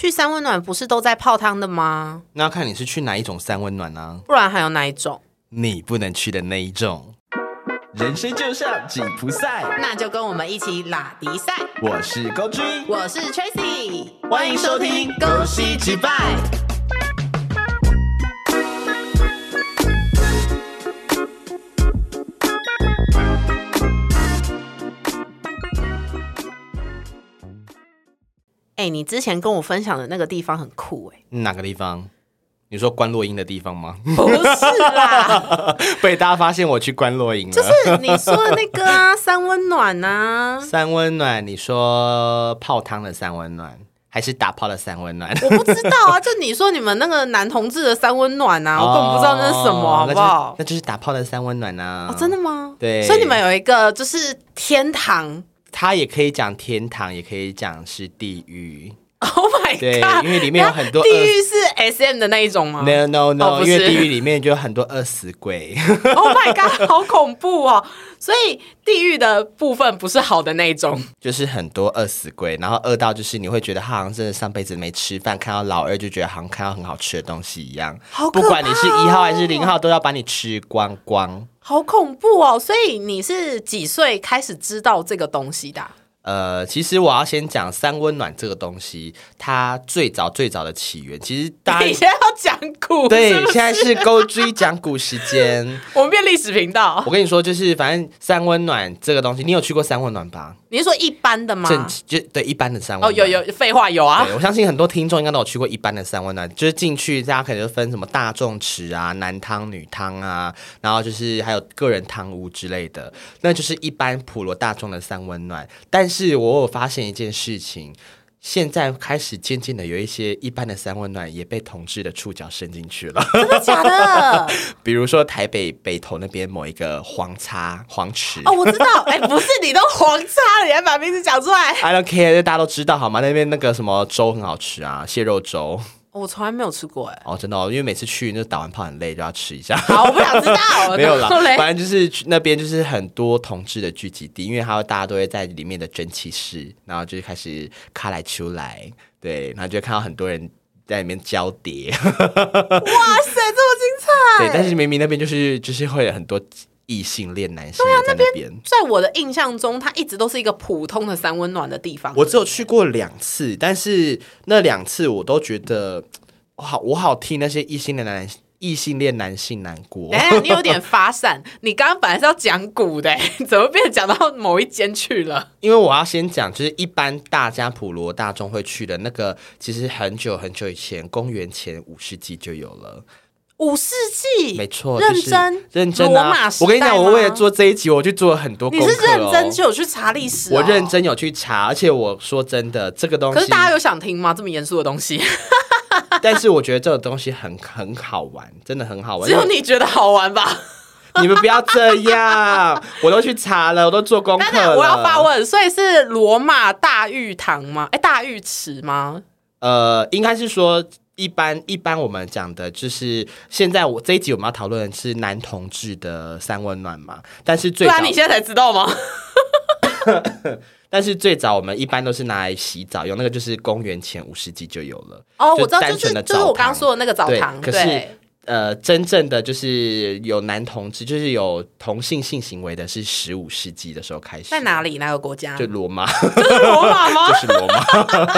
去三温暖不是都在泡汤的吗？那要看你是去哪一种三温暖呢、不然还有哪一种？你不能去的那一种。人生就像紧箍赛，那就跟我们一起拉迪赛。我是高君，我是 Tracy，欢迎收听《恭喜击败》。哎、你之前跟我分享的那个地方很酷哎、哪个地方？你说关落音的地方吗？不是啦，被大家发现我去关落音了。就是你说的那个啊，三温暖啊。三温暖，你说泡汤的三温暖，还是打泡的三温暖？我不知道啊，就你说你们那个男同志的三温暖啊，我根本不知道那是什么，好不好哦那就是？那就是打泡的三温暖啊！哦，真的吗？对所以你们有一个就是天堂它也可以讲天堂，也可以讲是地狱。Oh my god！因为里面有很多地狱是 S M 的那一种吗 No no no，、因为地狱里面就有很多饿死鬼。Oh my god！好恐怖哦！所以地狱的部分不是好的那一种。就是很多饿死鬼，然后饿到就是你会觉得他好像真的上辈子没吃饭，看到老二就觉得好像看到很好吃的东西一样。好可不管你是一号还是零号，都要把你吃光光。好恐怖哦！所以你是几岁开始知道这个东西的、呃，其实我要先讲三温暖这个东西，它最早最早的起源，其实大你家现在要讲古，对是不是现在是勾追讲古时间。我们变历史频道。我跟你说，就是反正三温暖这个东西，你有去过三温暖吧？你是说一般的吗？正就对一般的三温哦，有有，废话有啊对，。我相信很多听众应该都有去过一般的三温暖，就是进去大家可能就分什么大众池啊、男汤、女汤啊，然后就是还有个人汤屋之类的，那就是一般普罗大众的三温暖。但是我有发现一件事情。现在开始渐渐的有一些一般的三温暖也被同志的触角伸进去了，真的假的？比如说台北北投那边某一个黄叉黄池哦，我知道。哎、不是，你都黄叉了，你还把名字讲出来？I don't care，大家都知道好吗？那边那个什么粥很好吃啊，蟹肉粥我从来没有吃过哎。哦，真的、哦，因为每次去那打完炮很累，就要吃一下。好，我不想知道。没有啦反正就是去那边就是很多同志的聚集地，因为还有大家都会在里面的蒸汽室，然后就开始卡来出来，对，然后就会看到很多人在里面交叠，哇塞，这么精彩！对，但是明明那边就是就是会有很多异性恋男性也在那边。在我的印象中，它一直都是一个普通的三温暖的地方。我只有去过两次，但是那两次我都觉得，我好，我好替那些异性恋男异性恋男性难过哎。你有点发散。你刚刚本来是要讲古的，怎么变成讲到某一间去了？因为我要先讲，就是一般大家普罗大众会去的那个，其实很久很久以前，公元前五世纪就有了。五世纪，没错，就是认真认真啊罗马！时代我跟你讲，我为了做这一集，我去做了很多功课、哦。你是认真就有去查历史、哦？我认。真有去查，而且我说真的，这个东西，可是大家有想听吗？这么严肃的东西，但是我觉得这个东西很很好玩，真的很好玩。只有你觉得好玩吧？你们不要这样，我都去查了，我都做功课了。我要发问，所以是罗马大浴堂吗？哎，大浴池吗？呃，应该是说一般一般我们讲的就是现在我这一集我们要讨论的是男同志的三温暖嘛，但是最早对啊，你现在才知道吗？但是最早我们一般都是拿来洗澡用，那个就是公元前五世纪就有了。哦，我知道，就是就是我刚刚说的那个澡堂，可是对。呃，真正的就是有男同志，就是有同性性行为的，是十五世纪的时候开始。在哪里？哪个国家？就罗马，罗马吗？就是罗马。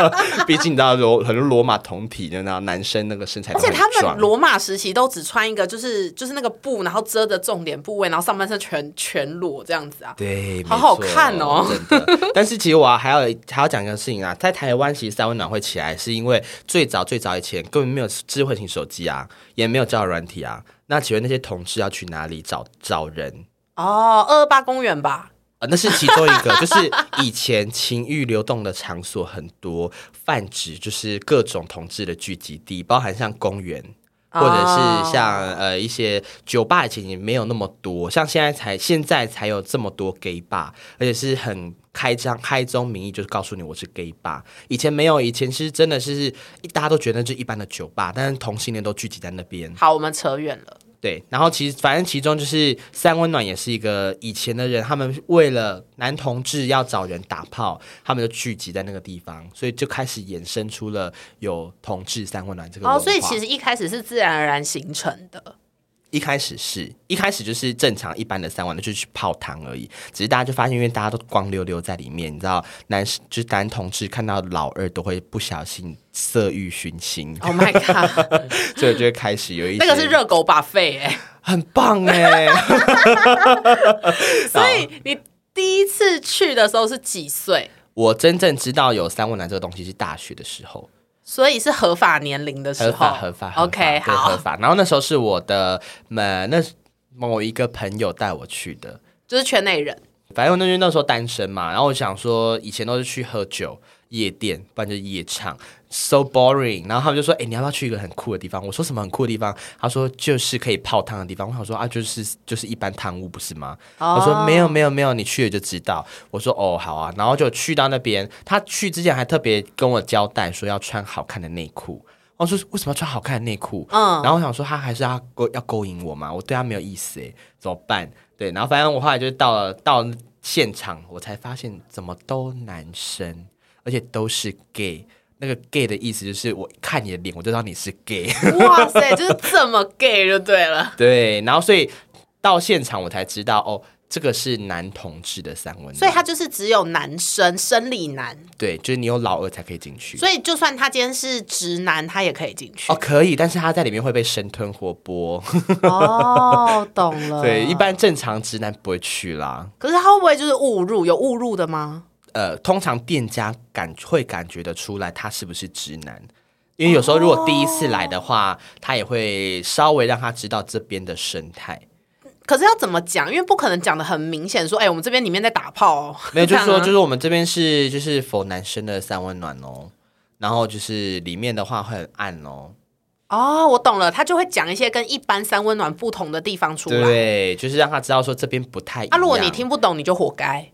毕竟你知道罗很多罗马同体，就那男生那个身材而且他们罗马时期都只穿一个，就是就是那个布，然后遮着重点部位，然后上半身全全裸这样子啊。对，好好看哦真的。但是其实我还要还要讲一个事情啊，在台湾其实三温暖会起来，是因为最早最早以前根本没有智慧型手机啊，也没有交友软体啊。那请问那些同志要去哪里找找人？哦，二二八公园吧。呃，那是其中一个，就是以前情欲流动的场所很多，泛指就是各种同志的聚集地，包含像公园。或者是像、呃一些酒吧，以前也没有那么多，像现在才现在才有这么多 gay bar，而且是很开张开宗明义，就是告诉你我是 gay bar。以前没有，以前是真的是大家都觉得这一般的酒吧，但是同性恋都聚集在那边。好，我们扯远了。对，然后其实反正其中就是三温暖也是一个以前的人，他们为了男同志要找人打炮，他们就聚集在那个地方，所以就开始衍生出了有同志三温暖这个文哦，所以其实一开始是自然而然形成的。一开始是一开始就是正常一般的三温暖，就是去泡汤而已。只是大家就发现，因为大家都光溜溜在里面，你知道，男就是男同志看到老二都会不小心色欲熏心，Oh my god，所以就会开始有一些那个是热狗把肺哎，很棒哎、所以你第一次去的时候是几岁？我真正知道有三温暖这个东西是大学的时候，所以是合法年龄的时候，合法合法合法 OK，好合好，法。然后那时候是我的呃那某一个朋友带我去的，就是圈内人。反正我那那时候单身嘛，然后我想说以前都是去喝酒。夜店，不然就是夜场，so boring。然后他们就说：“哎、你要不要去一个很酷的地方？”我说：“什么很酷的地方？”他说：“就是可以泡汤的地方。”我想说：“啊，就是就是一般汤屋不是吗？”哦我说：“没有没有没有，你去了就知道。”我说：“哦，好啊。”然后就去到那边，他去之前还特别跟我交代说要穿好看的内裤。我说：“为什么要穿好看的内裤？”嗯，然后我想说他还是要勾要勾引我嘛，我对他没有意思哎，怎么办？对，然后反正我后来就到了到现场，我才发现怎么都男生，而且都是 gay。那个 gay 的意思就是我看你的脸，我就知道你是 gay。哇塞，就是这么 gay 就对了。对，然后所以到现场我才知道哦，这个是男同志的三温暖，所以他就是只有男生生理男，对，就是你有老二才可以进去。所以就算他今天是直男，他也可以进去哦，。可以，但是他在里面会被生吞活剥。哦，懂了。对，一般正常直男不会去啦。可是他会不会就是误入？有误入的吗？呃，通常店家感会感觉得出来他是不是直男，因为有时候如果第一次来的话，他也会稍微让他知道这边的生态。可是要怎么讲？因为不可能讲的很明显，说，哎、我们这边里面在打炮、哦，没有，就是说，就是我们这边是就是否男生的三温暖哦，然后就是里面的话会很暗哦，哦，我懂了，他就会讲一些跟一般三温暖不同的地方出来。对，就是让他知道说这边不太一啊，样。如果你听不懂，你就活该。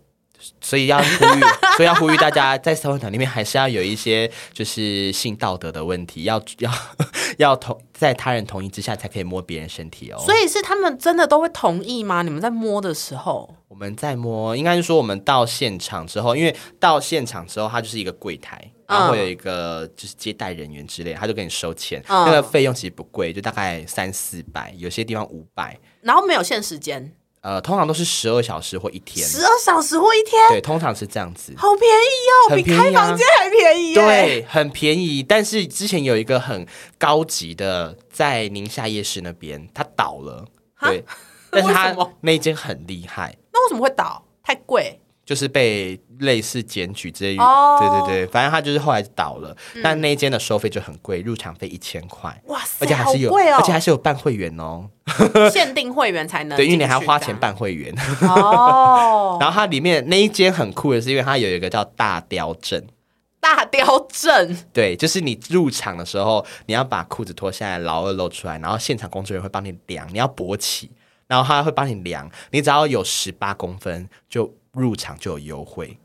所以要呼吁，所以要呼吁大家在三温暖里面还是要有一些就是性道德的问题，要要 要同在他人同意之下才可以摸别人身体哦。所以是他们真的都会同意吗？你们在摸的时候，我们在摸，应该是说我们到现场之后，因为到现场之后，它就是一个柜台，然后会有一个就是接待人员之类，他就给你收钱，嗯那个费用其实不贵，就大概三四百，有些地方五百。然后没有限时间，呃，通常都是十二小时或一天，十二小时或一天，对，通常是这样子。好便宜哦，比很便宜啊开房间还便宜耶。对，很便宜。但是之前有一个很高级的，在宁夏夜市那边，它倒了。对，但是它那一间很厉害，那为什么会倒？太贵就是被类似检举之类。哦对对对，反正它就是后来倒了，但那一间的收费就很贵，入场费一千块。哇塞，而且还是有，而且还是有办会员哦。限定会员才能对，因为你还要花钱办会员。哦。然后它里面那一间很酷的是，因为它有一个叫大雕阵。大雕阵对，就是你入场的时候，你要把裤子脱下来，老二露出来，然后现场工作人员会帮你量，你要勃起，然后他会帮你量，你只要有十八公分就入场就有优惠，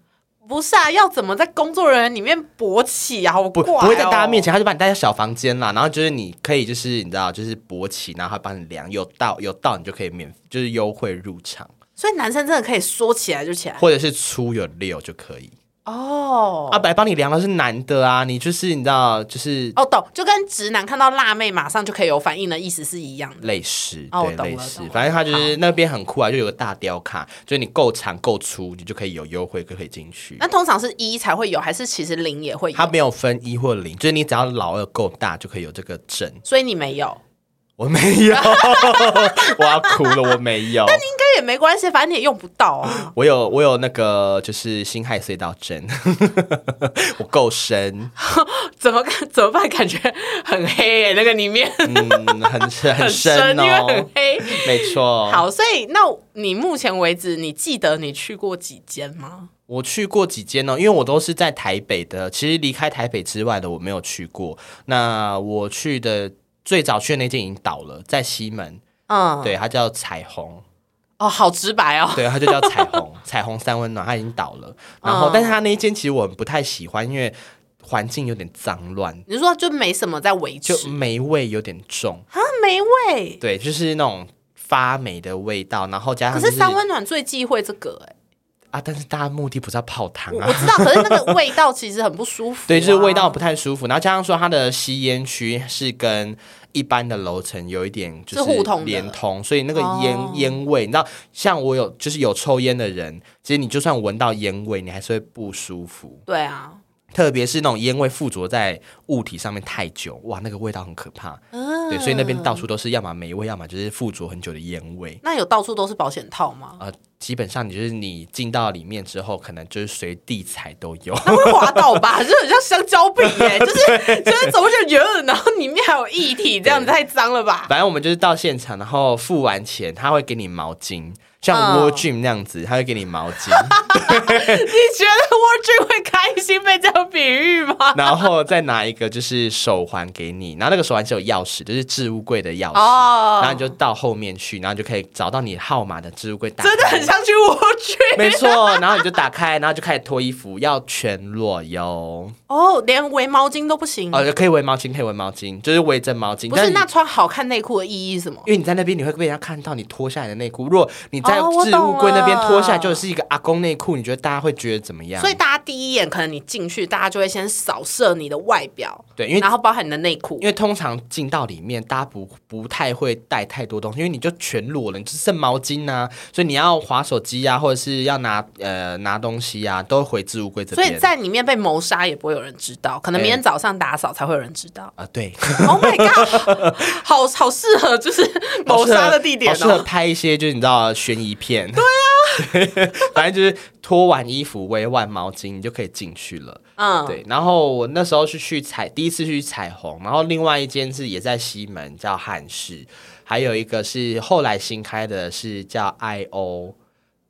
不是啊？要怎么在工作人员里面勃起啊？我不不会在大家面前，他就把你带到小房间啦，然后就是你可以就是你知道就是勃起，然后他帮你量，有到有到你就可以免就是优惠入场，所以男生真的可以说起来就起来或者是粗有六就可以。哦。阿白帮你量的是男的啊，你就是你知道就是哦，懂，就跟直男看到辣妹马上就可以有反应的意思是一样的。类似，对，类似反正他就是那边很酷啊，就有个大雕卡，就是你够长够粗，你就可以有优惠，就可以进去。那通常是一才会有，还是其实零也会有？它没有分一或零，就是你只要老二够大就可以有这个证。所以你没有，我没有，我要哭了，我没有但。应该也没关系，反正你也用不到啊。我有我有那个就是辛亥隧道针，我够深，怎么看怎么办？感觉很黑耶、那个里面嗯，很深很深因为很哦，黑。没错。好，所以那你目前为止，你记得你去过几间吗？我去过几间呢，因为我都是在台北的，其实离开台北之外的我没有去过。那我去的最早去的那间已经倒了，在西门，嗯，对，它叫彩虹，哦，好直白哦。对，它就叫彩虹，彩虹三温暖，它已经倒了。然后，嗯但是它那一间其实我不太喜欢，因为环境有点脏乱，你是说就没什么在维持就霉味有点重，啊？霉味。对，就是那种发霉的味道，然后加可上、就是三温暖最忌讳这个哎、啊，但是大家目的不是要泡汤啊我我。知道，可是那个味道其实很不舒服、啊 对，就是味道不。太舒服，然后加上说它的吸烟区是跟一般的楼层有一点就是互通的连通，所以那个烟、哦烟味，你知道，像我有就是有抽烟的人，其实你就算闻到烟味，你还是会不舒服，对啊，特别是那种烟味附着在物体上面太久，哇，那个味道很可怕。嗯，对，所以那边到处都是要么霉味，要么就是附着很久的烟味。那有到处都是保险套吗？呃，基本上你就是你进到里面之后，可能就是随地踩都有。那会滑倒吧？就很像香蕉饼哎、就是就是走过去觉得，然后里面还有液体，这样子太脏了吧？反正我们就是到现场，然后付完钱，他会给你毛巾，像嗯 War Gym 那样子，他会给你毛巾，你觉得 War Dream 会开心被这样比喻吗？然后再拿一个就是手环给你，然后那个手环是有钥匙，就是置物柜的钥匙，哦然后你就到后面去，然后就可以找到你号码的置物柜打开，真的很像去 War Dream 没错，然后你就打开，然后就开始脱衣服，要全裸哟。哦，连围毛巾都不行。哦，可以围毛巾，可以围毛巾，就是围着毛巾。不是那穿好看内裤的意义是什么？因为你在那边，你会被人家看到你脱下来的内裤。如果你在置物柜那边脱下来，就是一个阿公内裤，你觉得大家会觉得怎么样？所以大家第一眼可能你进去，大家就会先扫射你的外表，对，因为然后包含你的内裤因。为通常进到里面，大家不不太会带太多东西，因为你就全裸了，你就剩毛巾啊，所以你要划手机啊，或者是要拿呃拿东西啊，都回置物柜这边。所以在里面被谋杀也不会有人知道，可能明天哎早上打扫才会有人知道。啊，对，Oh my god，好好适合就是谋杀的地点好适合哦。拍一些就是你知道悬疑片。对啊，反正就是脱完衣服、围完毛巾，你就可以进去了。嗯，对，然后我那时候是去彩，第一次去彩虹，然后另外一间是也在西门，叫汉室，还有一个是后来新开的是叫 I O，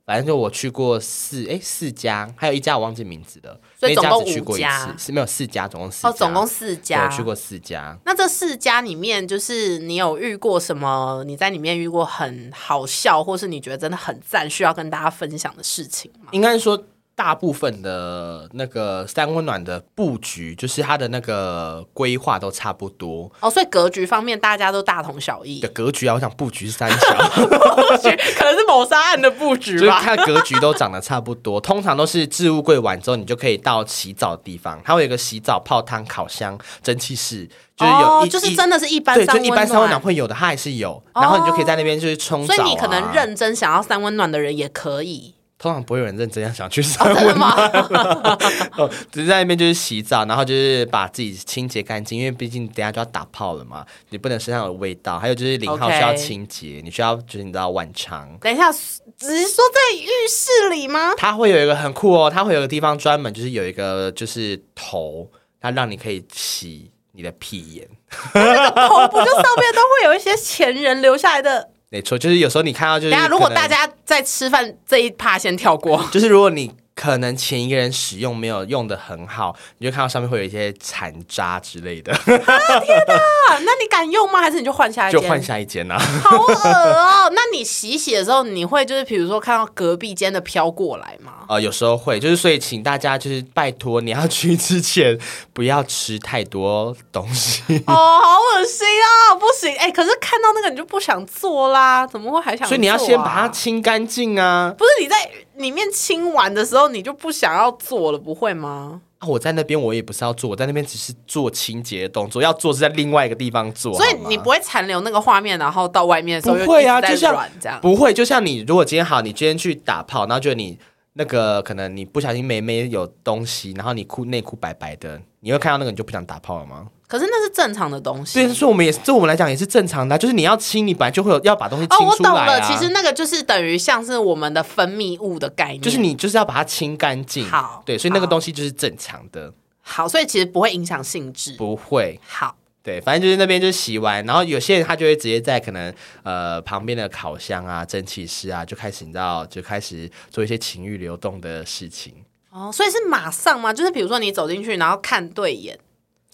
反正就我去过四哎四家，还有一家我忘记名字了，所以总共去过一五家次，是没有四家，总共四家，哦，总共四家。我去过四家。那这四家里面，就是你有遇过什么？你在里面遇过很好笑，或是你觉得真的很赞，需要跟大家分享的事情吗？应该说，大部分的那个三温暖的布局，就是它的那个规划都差不多哦，所以格局方面大家都大同小异的，格局啊。我想布局是三小，可能是谋杀案的布局就是吧。看格局都长得差不多。通常都是置物柜完之后，你就可以到洗澡的地方，它会有一个洗澡、泡汤、烤箱、蒸汽室，就是有哦、，就是真的是一般对，三温就一般三温暖暖。会有的，它还是有。然后你就可以在那边就是冲澡、啊所以你可能。认真想要三温暖的人也可以，通常不会有人认真想去三 真的温暖，吗？哦，只是在那边就是洗澡，然后就是把自己清洁干净，因为毕竟等下就要打炮了嘛，你不能身上有味道。还有就是零号需要清洁你需要就是你知道晚肠。等一下，只是说在浴室里吗？它会有一个很酷哦，它会有个地方专门就是有一个就是头，它让你可以洗你的屁眼。那个头不就上面都会有一些前人留下来的？没错，就是有时候你看到就是等下，如果大家在吃饭这一趴先跳过，就是如果你可能前一个人使用没有用的很好，你就看到上面会有一些残渣之类的，啊，那你敢用吗？还是你就换下一间？就换下一间啊。好恶哦！那你洗洗的时候，你会就是比如说看到隔壁间的飘过来吗？呃，有时候会，就是所以请大家就是拜托你要去之前不要吃太多东西。哦，好恶心啊！不行，哎、可是看到那个你就不想做啦，怎么会还想所以你要先把它清干净啊！不是你在里面清完的时候，你就不想要做了，不会吗？啊我在那边我也不是要做，我在那边只是做清洁的动作，要做是在另外一个地方做。所以你不会残留那个画面，然后到外面的时候不会啊就像这样。不会，就像你如果今天好，你今天去打炮，然后就你那个可能你不小心没没有东西，然后你裤内裤白白的，你会看到那个你就不想打炮了吗？可是那是正常的东西。所以说我们也是，对我们来讲也是正常的啊、就是你要清，你本来就会有要把东西哦，清我懂了。其实那个就是等于像是我们的分泌物的概念，就是你就是要把它清干净。好对，所以那个东西就是正常的，好，所以其实不会影响性质。不会。好，对，反正就是那边就是洗完，然后有些人他就会直接在可能呃旁边的烤箱啊、蒸汽室啊，就开始你知道就开始做一些情欲流动的事情。哦，所以是马上吗？就是比如说你走进去，然后看对眼，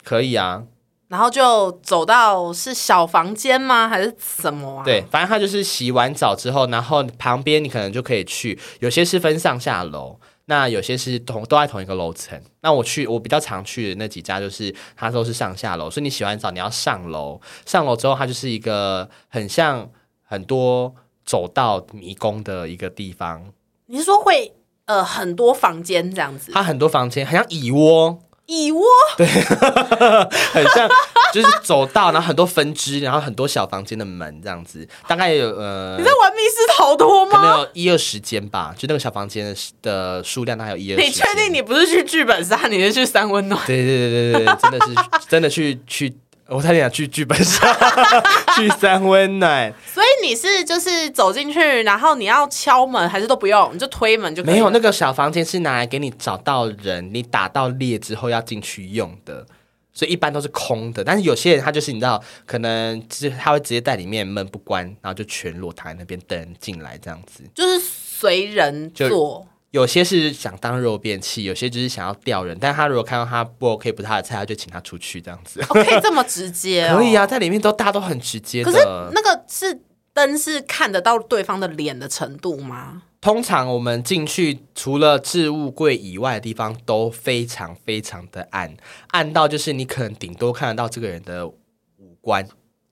可以啊，然后就走到是小房间吗？还是什么啊？对，反正他就是洗完澡之后，然后旁边你可能就可以去，有些是分上下楼，那有些是同都在同一个楼层。那我去我比较常去的那几家，就是它都是上下楼，所以你洗完澡你要上楼，上楼之后它就是一个很像很多走到迷宫的一个地方，你是说会呃很多房间这样子？它很多房间，很像蚁窝，蚁窝对 很像就是走道，然后很多分支，然后很多小房间的门这样子，大概有呃你在玩密室逃脱可能？有一二十间吧，就那个小房间的的数量大概有一二十。你确定你不是去剧本杀，你是去三温暖？对对对对对，真的是真的去去，我差点想去剧本杀，去三温暖，你是就是走进去，然后你要敲门，还是都不用，你就推门就可以了没有那个小房间是拿来给你找到人，你打到猎之后要进去用的。所以一般都是空的，但是有些人他就是你知道，可能就是他会直接在里面门不关，然后就全裸躺在那边等人进来这样子。就是随人做。有些是想当肉便器，有些就是想要钓人，但他如果看到他不 OK 不是他的菜，他就请他出去这样子。哦，可以这么直接、哦？可以啊，。在里面都大家都很直接可是。那个是灯是看得到对方的脸的程度吗？通常我们进去，除了置物柜以外的地方都非常非常的暗，暗到就是你可能顶多看得到这个人的五官，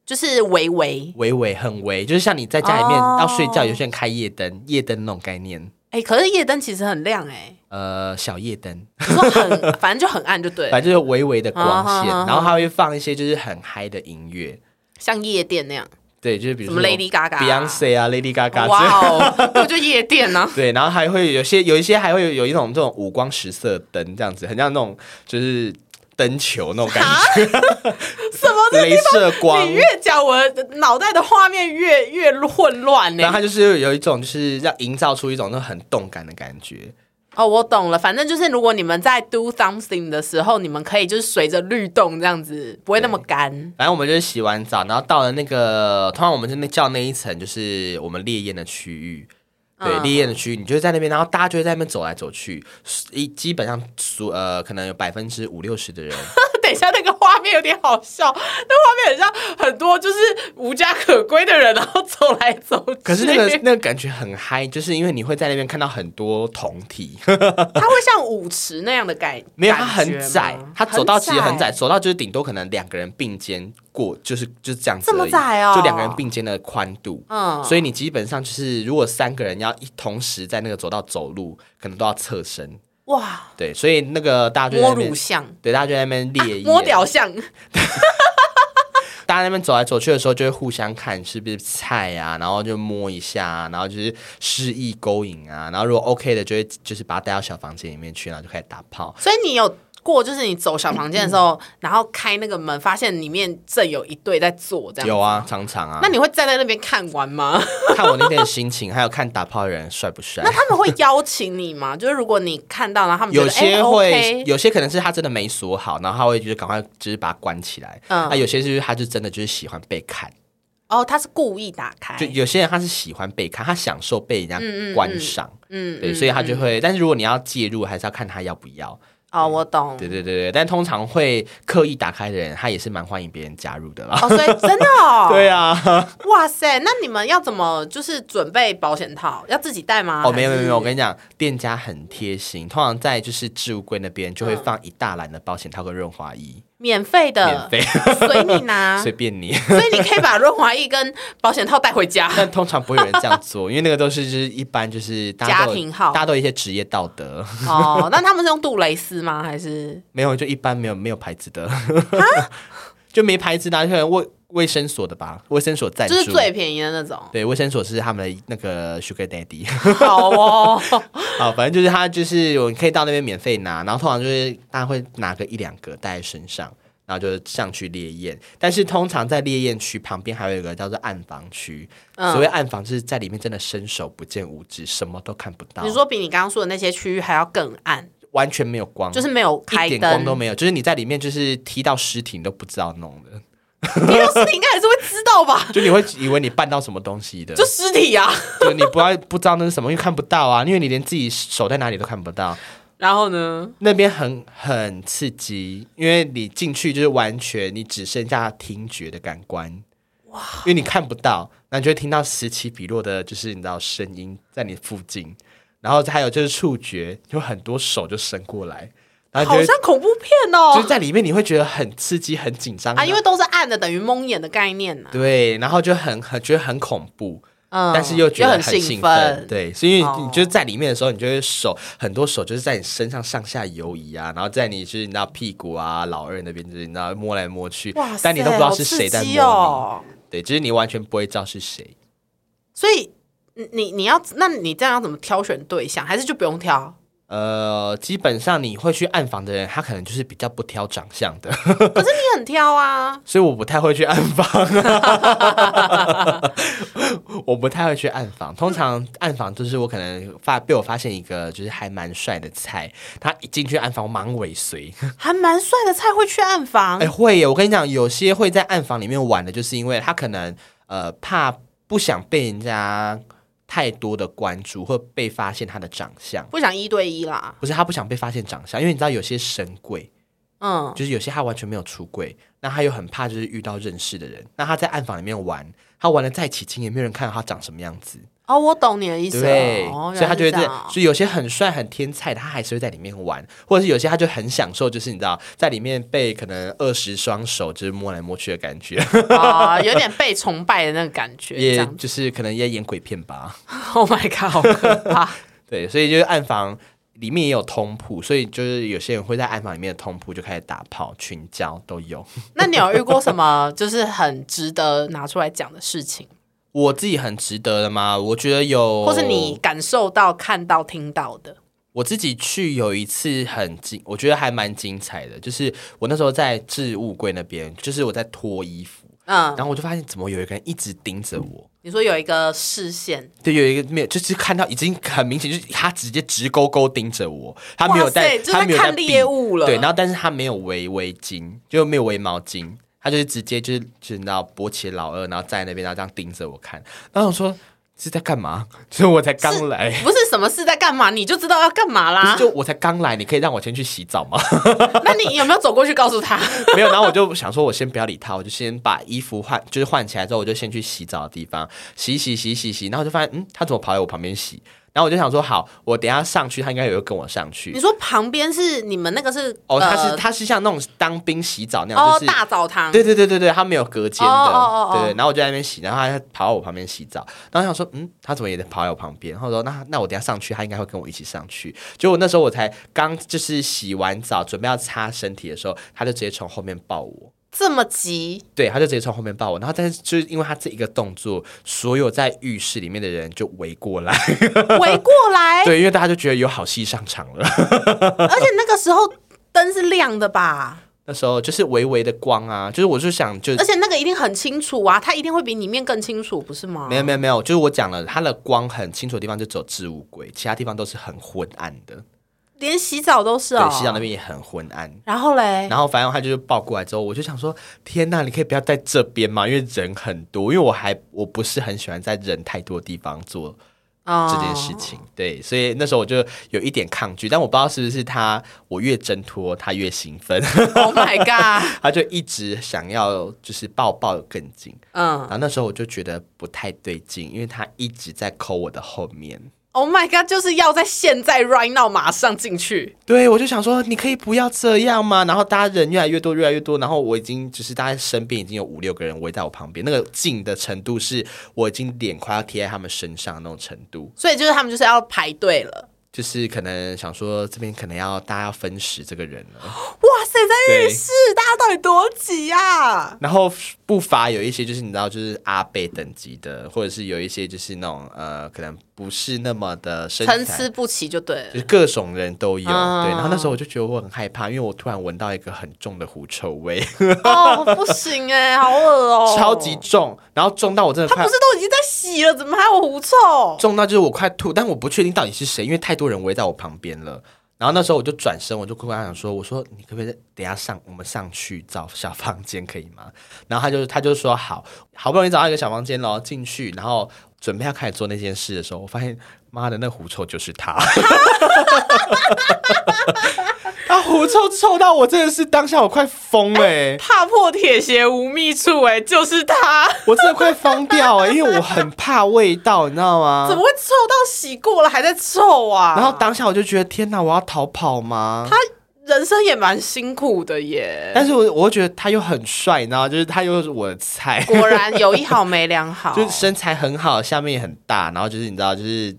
就是微微，微微很微，就是像你在家里面哦要睡觉，有些人开夜灯，夜灯那种概念，哎、可是夜灯其实很亮哎、呃，小夜灯，很，反正就很暗就对了，反正就是微微的光线，啊然后它会放一些就是很嗨的音乐，像夜店那样，对，就是比如什么说 Lady Gaga、Beyonce 啊，Lady Gaga，哇哦，那就夜店呢、对，然后还会有些有一些还会有有一种这种五光十色灯这样子，很像那种就是灯球那种感觉，什么？这镭射光。你。越讲，我脑袋的画面越越混乱呢、然后它就是有一种，就是要营造出一种那种很动感的感觉。哦，我懂了，反正就是如果你们在 do something 的时候，你们可以就是随着律动这样子，不会那么干。反正我们就是洗完澡，然后到了那个，通常我们就那叫那一层就是我们烈焰的区域。对，嗯烈焰的区域，你就在那边，然后大家就会在那边走来走去，一基本上所呃，可能有百分之五六十的人，等一下，那个画面有点好笑，那画面很像很多就是无家可归的人，然后走来走去。可是那个那个感觉很嗨，就是因为你会在那边看到很多同体，它会像舞池那样的感，没有，它很窄，它走道其实很窄，，走道就是顶多可能两个人并肩过，就是就是这样子这么窄哦就两个人并肩的宽度。嗯，所以你基本上就是，如果三个人要一同时在那个走道走路，可能都要侧身。哇，对，所以那个大家就在摸那边乳，像、对，大家就在那边猎摸艳，雕像，大家那边走来走去的时候，就会互相看是不是菜啊，然后就摸一下，然后就是示意勾引啊，然后如果 OK 的，就会就是把他带到小房间里面去，然后就开始打炮。所以你有过，就是你走小房间的时候，然后开那个门，发现里面正有一对在做这样。有啊，常常啊。那你会站在那边看完吗？看我那天的心情，还有看打炮的人帅不帅那。他们会邀请你吗？就是如果你看到，了他们有些哎会，OK 有些可能是他真的没锁好，然后他会就是赶快就是把它关起来。嗯那有些就是他就真的就是喜欢被看，哦，他是故意打开，就有些人他是喜欢被看，他享受被人家嗯嗯观赏，对，嗯嗯所以他就嗯会。但是如果你要介入，还是要看他要不要。哦，我懂。对对对对，但通常会刻意打开的人，他也是蛮欢迎别人加入的啦。哦，所以 真的哦，对啊，哇塞，那你们要怎么就是准备保险套？要自己带吗？哦，没有没有没有，我跟你讲，店家很贴心，通常在就是置物柜那边就会嗯放一大篮的保险套跟润滑液，免费的，免费，随你拿，随便你。所以你可以把润滑液跟保险套带回家。但通常不会有人这样做，因为那个都是就是一般就是大家家庭号。大家都有一些职业道德，哦，那他们是用杜蕾斯吗？还是？没有就一般没有没有牌子的，就没牌子的啊，可能卫卫生所的吧，卫生所赞助，就是最便宜的那种？对卫生所是他们的那个 Sugar Daddy，好哦，好，反正就是他就是我可以到那边免费拿，然后通常就是大家会拿个一两个带在身上。然后就上去烈焰，但是通常在烈焰区旁边还有一个叫做暗房区。嗯所谓暗房，就是在里面真的伸手不见五指，什么都看不到。你说比你刚刚说的那些区域还要更暗，完全没有光，就是没有开一点光都灯，没有，就是你在里面就是踢到尸体你都不知道弄的，你有尸体应该还是会知道吧？就你会以为你绊到什么东西的，就尸体啊。就你不要不知道那是什么，因为看不到啊，因为你连自己手在哪里都看不到。然后呢？那边很很刺激，因为你进去就是完全你只剩下听觉的感官，哇！因为你看不到，那你就会听到此起彼落的，就是你知道声音在你附近，然后还有就是触觉，有很多手就伸过来，好像恐怖片哦，就是在里面你会觉得很刺激、很紧张啊，因为都是暗的，等于蒙眼的概念呢、对，然后就很很觉得很恐怖，嗯，但是又觉得很兴奋，对，所以哦你就是在里面的时候，你就会手很多手就是在你身上上下游移啊，然后在你就是你知道屁股啊、老二那边就是你知道摸来摸去哇塞，但你都不知道是谁在摸。对，就是你完全不会知道是谁。所以你你你要，那你这样要怎么挑选对象？还是就不用挑？呃，基本上你会去暗访的人，他可能就是比较不挑长相的，可是你很挑啊。所以我不太会去暗访。我不太会去暗访，通常暗访就是我可能发被我发现一个就是还蛮帅的菜，他一进去暗访，我马上尾随。还蛮帅的菜会去暗访，哎、会耶！我跟你讲，有些会在暗房里面玩的，就是因为他可能呃怕不想被人家太多的关注，或被发现他的长相。不想一对一啦。不是他不想被发现长相，因为你知道有些神鬼，嗯，就是有些他完全没有出柜，那他又很怕就是遇到认识的人，那他在暗房里面玩，他玩的再起劲，也没有人看到他长什么样子，哦，我懂你的意思了。对，哦、所以他觉得所以有些很帅很天才的，他还是会在里面玩，或者是有些他就很享受，就是你知道在里面被可能二十双手就是摸来摸去的感觉，啊、有点被崇拜的那个感觉，也。就是可能也演鬼片吧，Oh my god，好可怕！对，所以就是暗房。里面也有通铺，所以就是有些人会在暗房里面的通铺就开始打炮、群交都有。那你有遇过什么就是很值得拿出来讲的事情，我自己很值得的吗？我觉得有，或是你感受到、看到、听到的？我自己去有一次很精，我觉得还蛮精彩的，就是我那时候在置物柜那边，就是我在脱衣服，嗯，然后我就发现怎么有一个人一直盯着我。你说有一个视线，对，有一个没有，就是看到已经很明显，就是他直接直勾勾盯着我，他没有哇带塞，就他在看猎物了。对，然后但是他没有围围巾，就没有围毛巾，他就是直接就是就是你知道勃起老二，然后站在那边，然后这样盯着我看，然后我说是在干嘛？就是我才刚来。不是什么事在干嘛，你就知道要干嘛啦，。就我才刚来，你可以让我先去洗澡吗？那你有没有走过去告诉他？没有，然后我就想说，我先不要理他，我就先把衣服换，就是换起来之后，我就先去洗澡的地方洗洗洗洗洗，然后就发现，嗯，他怎么跑在我旁边洗？然后我就想说，好，我等下上去，他应该也会跟我上去你。说旁边是你们那个是哦，他是呃他是像那种当兵洗澡那样，哦就是大澡堂，对对对对对，他没有隔间的，哦哦哦哦对对。然后我就在那边洗，然后他跑到我旁边洗澡，然后想说，嗯，他怎么也跑到我旁边？然后说，那那我等下上去，他应该会跟我一起上去。结果那时候我才刚就是洗完澡，准备要擦身体的时候，他就直接从后面抱我。这么急，对，他就直接从后面抱我，然后但是就是因为他这一个动作，所有在浴室里面的人就围过来，围过来，对，因为大家就觉得有好戏上场了。而且那个时候灯是亮的吧？那时候就是微微的光啊，就是我就想就而且那个一定很清楚啊，它一定会比里面更清楚，不是吗？没有没有没有，就是我讲了，它的光很清楚的地方就只有置物柜，其他地方都是很昏暗的。连洗澡都是哦。对，洗澡那边也很昏暗。然后嘞，然后反正他就是抱过来之后，我就想说，天呐，你可以不要在这边嘛？因为人很多，因为我还我不是很喜欢在人太多的地方做哦这件事情，对，所以那时候我就有一点抗拒，但我不知道是不是他，我越挣脱他越兴奋，Oh my god！他就一直想要就是抱抱得更紧，嗯然后那时候我就觉得不太对劲，因为他一直在抠我的后面。，Oh my god！就是要在现在 right now 马上进去。对，我就想说，你可以不要这样吗？然后大家人越来越多，越来越多，然后我已经就是大家身边已经有五六个人围在我旁边，那个近的程度是我已经脸快要贴在他们身上的那种程度，所以就是他们就是要排队了。就是可能想说这边可能要大家要分食这个人了。哇塞，在浴对室大家到底多挤啊？然后不乏有一些就是你知道，就是阿贝等级的，或者是有一些就是那种呃，可能不是那么的身参差不齐就对了。就是各种人都有。嗯对，然后那时候我就觉得我很害怕，因为我突然闻到一个很重的狐臭味，哦，不行哎、好恶哦、超级重，然后重到我真的他不是都已经在洗了，怎么还有狐臭？重到就是我快吐，但我不确定到底是谁，因为太多人围在我旁边了。然后那时候我就转身，我就跟他讲说：“我说你可不可以等下上我们上去找小房间可以吗？” 然后他就他就说好，好不容易找到一个小房间喽，进去，然后准备要开始做那件事的时候，我发现妈的那狐臭就是他。啊，狐臭臭到我真的是当下我快疯了、欸，踏破铁鞋无觅处，哎，就是他，我真的快疯掉哎、因为我很怕味道，你知道吗？怎么会臭到洗过了还在臭啊？然后当下我就觉得天哪，我要逃跑吗？他人生也蛮辛苦的耶。但是我我觉得他又很帅，你知道吗，就是他又是我的菜，果然 有一好没两好，就是身材很好，下面也很大，然后就是你知道，就是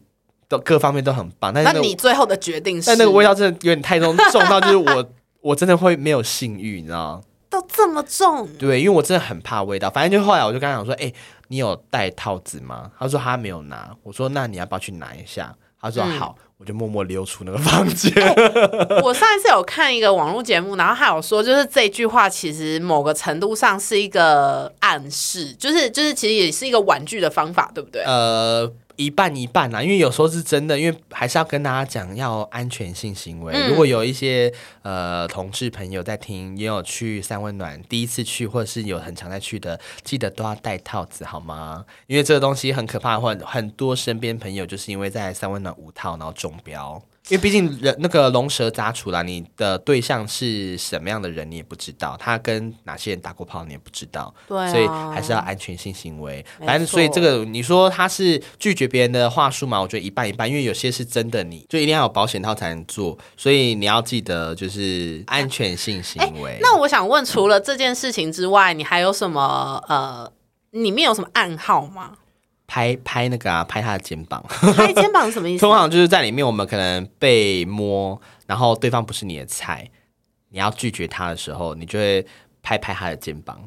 都各方面都很棒。但是那你最后的决定是？但那个味道真的有点太重，重到就是我我真的会没有性欲，你知道吗？都这么重，对，因为我真的很怕味道。反正就后来我就跟他讲说，哎、你有带套子吗？他说他没有拿。我说那你要不要去拿一下？他说嗯好，我就默默溜出那个房间。我上一次有看一个网络节目，然后还有说，就是这句话其实某个程度上是一个暗示，就是就是其实也是一个婉拒的方法，对不对？呃，一半一半啦，因为有时候是真的，因为还是要跟大家讲要安全性行为。嗯如果有一些呃同志朋友在听，也有去三温暖第一次去，或者是有很常在去的，记得都要戴套子好吗？因为这个东西很可怕，或很多身边朋友就是因为在三温暖无套，然后中标。因为毕竟人那个龙蛇杂处啦，你的对象是什么样的人，你也不知道，他跟哪些人打过炮，你也不知道。对啊，所以还是要安全性行为。反正所以这个你说他是拒绝别人的话术嘛？我觉得一半一半，因为有些是真的你，就一定要有保险套才能做，所以你要记得就是安全性行为。那我想问，除了这件事情之外，你还有什么呃，里面有什么暗号吗？拍拍那个啊，拍他的肩膀，拍肩膀是什么意思？通常就是在里面我们可能被摸，然后对方不是你的菜，你要拒绝他的时候，你就会拍拍他的肩膀。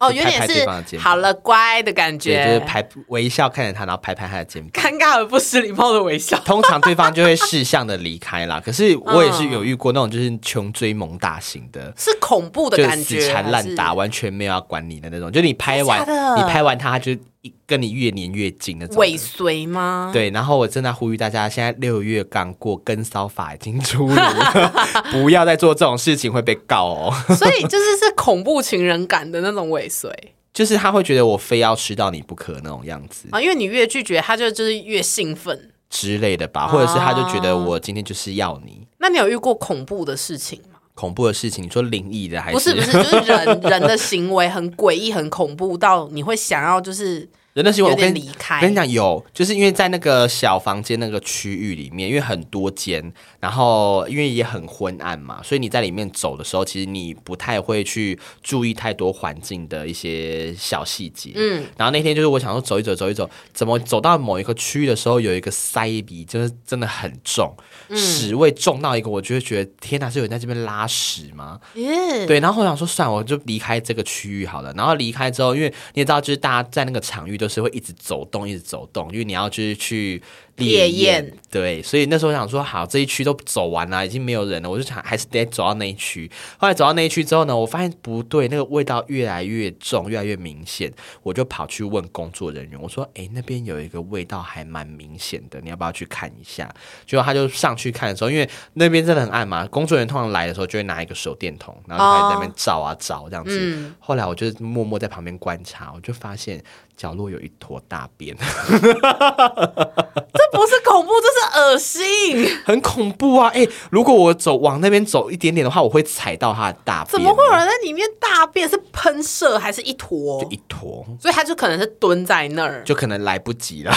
哦，拍拍对有点是方的肩膀好了乖的感对，觉，就是拍微笑看着他，然后拍拍他的肩膀。尴尬而不失礼貌的微笑。通常对方就会识相的离开啦。可是我也是嗯有遇过那种就是穷追猛打型的，是恐怖的感觉，死缠烂打，完全没有要管你的那种。就你拍完，你拍完他，他就一跟你越黏越近那种的。尾随吗？，对，然后我正在呼吁大家，现在六月刚过，跟骚法已经出炉了，不要再做这种事情，会被告哦。所以就是是恐怖情人感的那种尾随就是他会觉得我非要吃到你不可那种样子啊，因为你越拒绝，他就就是越兴奋。之类的吧，或者是他就觉得哦我今天就是要你。那你有遇过恐怖的事情吗？恐怖的事情，你说灵异的还是？不是不是，就是人 人的行为很诡异、很恐怖到你会想要就是人的行为，我跟你讲，有，就是因为在那个小房间那个区域里面，因为很多间，然后因为也很昏暗嘛，所以你在里面走的时候，其实你不太会去注意太多环境的一些小细节。嗯，然后那天就是我想说走一走，走一走，怎么走到某一个区域的时候，有一个塞鼻，就是真的很重，嗯屎味重到一个，我就会觉得天哪，是有人在这边拉屎吗？嗯，对，然后我想说，算了，我就离开这个区域好了。然后离开之后，因为你也知道，就是大家在那个场域都就是会一直走动，一直走动，因为你要就是去烈焰。对，所以那时候我想说，好，这一区都走完了，已经没有人了，我就想还是得走到那一区。后来走到那一区之后呢，我发现不对，那个味道越来越重，越来越明显，我就跑去问工作人员，我说：“诶，那边有一个味道还蛮明显的，你要不要去看一下？”结果他就上去看的时候，因为那边真的很暗嘛，工作人员通常来的时候就会拿一个手电筒，然后就开始在那边照啊照这样子。嗯，后来我就默默在旁边观察，我就发现角落有一坨大便，这不是恐怖，这是恶心。很恐怖啊！诶，如果我走往那边走一点点的话，我会踩到它的大便。怎么会有人在里面大便？是喷射还是一坨就？一坨？所以他就可能是蹲在那儿。就可能来不及了，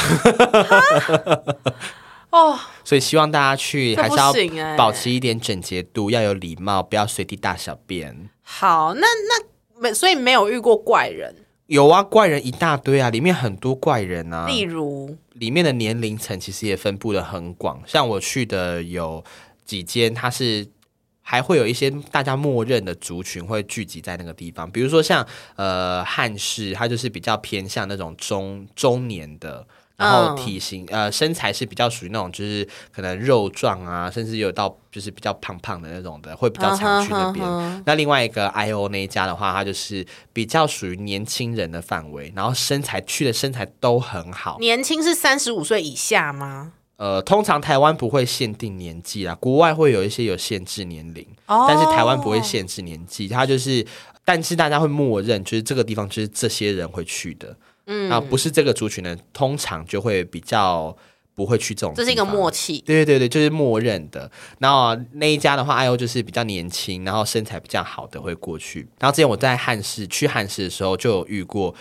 哦，所以希望大家去还是要保持一点整洁度，要有礼貌，不要随地大小便。好，那那没，所以没有遇过怪人，有啊，怪人一大堆啊，里面很多怪人啊。例如，里面的年龄层其实也分布的很广，像我去的有几间，它是还会有一些大家默认的族群会聚集在那个地方，比如说像呃汉室，它就是比较偏向那种中中年的。然后嗯体型、呃身材是比较属于那种就是可能肉壮啊，甚至有到就是比较胖胖的那种的，会比较常去那边。那另外一个 I O 那一家的话，它就是比较属于年轻人的范围，然后身材去的身材都很好。年轻是三十五岁以下吗？呃，通常台湾不会限定年纪啦，国外会有一些有限制年龄，哦但是台湾不会限制年纪，它就是，但是大家会默认就是这个地方就是这些人会去的，嗯，那不是这个族群呢，通常就会比较不会去这种，这是一个默契。对对对，就是默认的。然后那一家的话，哎呦，就是比较年轻，然后身材比较好的会过去。然后之前我在汉室去汉室的时候，就有遇过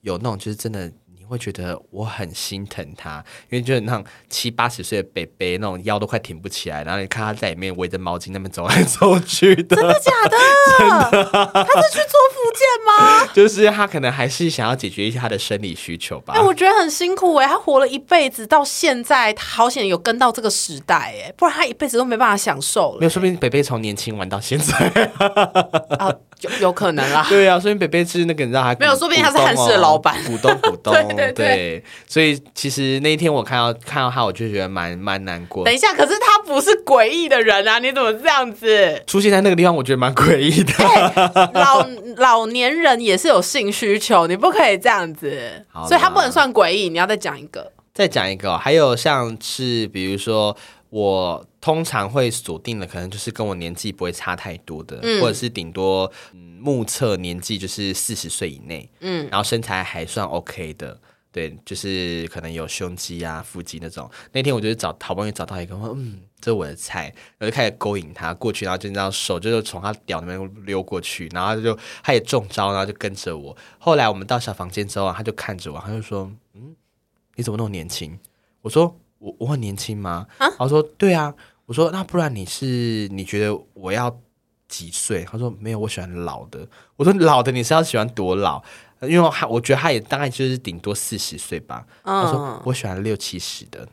有那种就是真的。会觉得我很心疼他，因为就是那种七八十岁的北北，那种腰都快挺不起来，然后你看他在里面围着毛巾那边走来走去的，真的假的？真的，他是去做复健吗？就是他可能还是想要解决一下他的生理需求吧。哎，我觉得很辛苦哎，他活了一辈子到现在，他好险有跟到这个时代哎，不然他一辈子都没办法享受了。没有，说不定北北从年轻玩到现在啊，有有可能啦。对啊，说明北北是那个你知道还没有，说不定他是汉室的老板，股东股东。对，所以其实那一天我看到看到他，我就觉得蛮蛮难过。等一下，可是他不是诡异的人啊，你怎么这样子出现在那个地方？我觉得蛮诡异的。老老年人也是有性需求，你不可以这样子，所以他不能算诡异。你要再讲一个，再讲一个，还有像是比如说，我通常会锁定的，可能就是跟我年纪不会差太多的，或者是顶多目测年纪就是四十岁以内，嗯，然后身材还算 OK 的。对，就是可能有胸肌啊、腹肌那种。那天我就找，好不容易找到一个，说嗯，这是我的菜，我就开始勾引他过去，然后就这样手就是从他屌那边溜过去，然后他就他也中招，然后就跟着我。后来我们到小房间之后，他就看着我，他就说：“嗯，你怎么那么年轻？”我说：“我我很年轻吗？”啊，他说：“对啊。”我说：“那不然你是你觉得我要几岁？”他说：“没有，我喜欢老的。”我说：“老的你是要喜欢多老？”因为他，我觉得他也大概就是顶多四十岁吧。他说我喜欢六七十的。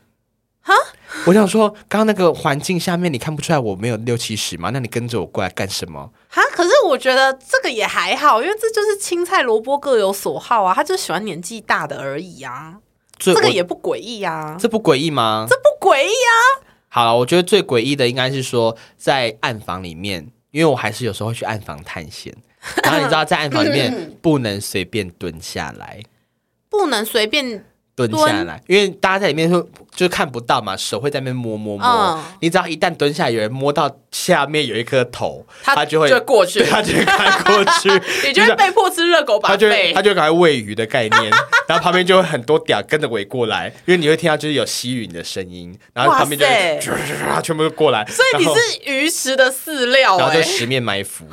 哈，我想说，刚刚那个环境下面，你看不出来我没有六七十吗？那你跟着我过来干什么？哈，可是我觉得这个也还好，因为这就是青菜萝卜各有所好啊。他就喜欢年纪大的而已啊。这个也不诡异啊。这不诡异吗？这不诡异啊。好了，我觉得最诡异的应该是说在暗房里面，因为我还是有时候会去暗房探险。然后你知道，在暗房里面不能随便蹲下来，不能随便。蹲下来，因为大家在里面就是看不到嘛，手会在那边摸摸摸。你只要一旦蹲下，有人摸到下面有一颗头，他就会就过去，他就会开过去，你就会被迫吃热狗把背，他就赶快喂鱼的概念，然后旁边就会很多屌跟着围过来，因为你会听到就是有吸吮的声音，然后旁边就全部都过来，所以你是鱼食的饲料，然后就十面埋伏。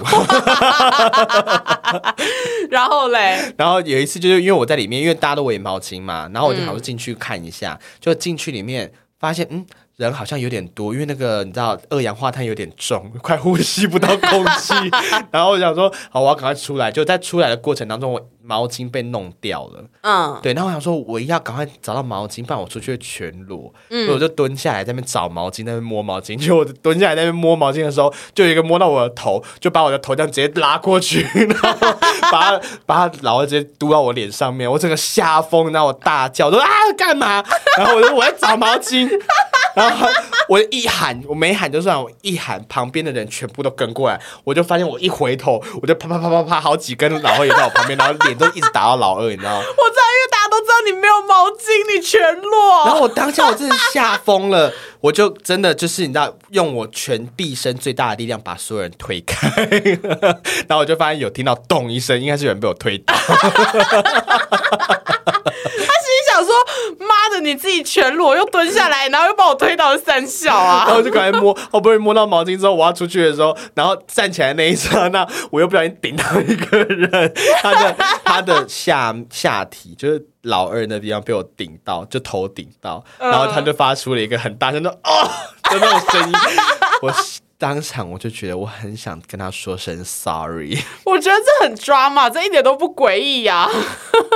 然后嘞，然后有一次就是因为我在里面，因为大家都围毛巾嘛，然后我。就好进去看一下，就进去里面发现，嗯，人好像有点多，因为那个你知道二氧化碳有点重，快呼吸不到空气。然后我想说，好，我要赶快出来。就在出来的过程当中，我毛巾被弄掉了。嗯，对。然后我想说，我一定要赶快找到毛巾，不然我出去全裸。嗯，所以我就蹲下来在那边找毛巾，在那边摸毛巾。就我蹲下来在那边摸毛巾的时候，就有一个摸到我的头，就把我的头这样直接拉过去，然后把把他老二直接嘟到我脸上面。我整个吓疯，然后我大叫我说啊干嘛？然后我说我在找毛巾。然后我一喊，我没喊就算，我一喊，旁边的人全部都跟过来，我就发现我一回头，我就啪啪啪啪啪，好几根老二也在我旁边，然后脸都一直打到老二，你知道吗？我知道，因为大家都知道你没有毛巾，你全裸。然后我当下我真的吓疯了，我就真的就是你知道，用我全毕生最大的力量把所有人推开，然后我就发现有听到咚一声，应该是有人被我推倒。想说，妈的，你自己全裸又蹲下来，然后又把我推到三小啊！然后就赶快摸，好不容易摸到毛巾之后，我要出去的时候，然后站起来那一刹那，我又不小心顶到一个人，他的他的下下体就是老二那地方被我顶到，就头顶到，然后他就发出了一个很大声的 哦的那种声音，我。当场我就觉得我很想跟他说声 sorry。我觉得这很抓嘛，这一点都不诡异呀。啊，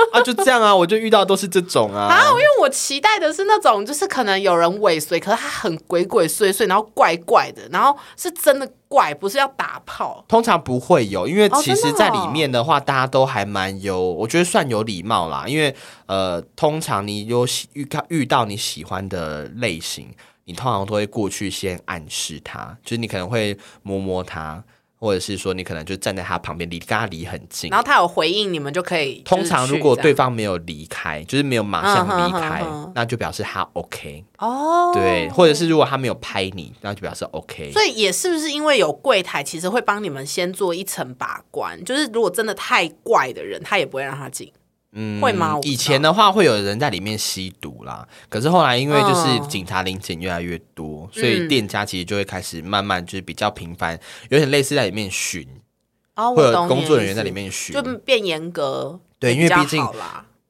就这样啊，我就遇到都是这种啊。啊，因为我期待的是那种，就是可能有人尾随，可是他很鬼鬼祟祟，然后怪怪的，然后是真的怪，不是要打炮。通常不会有，因为其实在里面的话，大家都还蛮有，我觉得算有礼貌啦。因为呃，通常你有遇到遇到你喜欢的类型。你通常都会过去先暗示他，就是你可能会摸摸他，或者是说你可能就站在他旁边，离跟他离很近，然后他有回应，你们就可以。通常如果对方没有离开，就是没有马上离开，那就表示他 OK 哦。对，或者是如果他没有拍你，那就表示 OK。所以也是不是因为有柜台，其实会帮你们先做一层把关，就是如果真的太怪的人，他也不会让他进。嗯会吗以前的话会有人在里面吸毒啦，可是后来因为就是嗯警察临检越来越多，所以嗯店家其实就会开始慢慢就是比较频繁，有点类似在里面巡，哦，会有工作人员在里面巡就。变严格，对因为毕竟。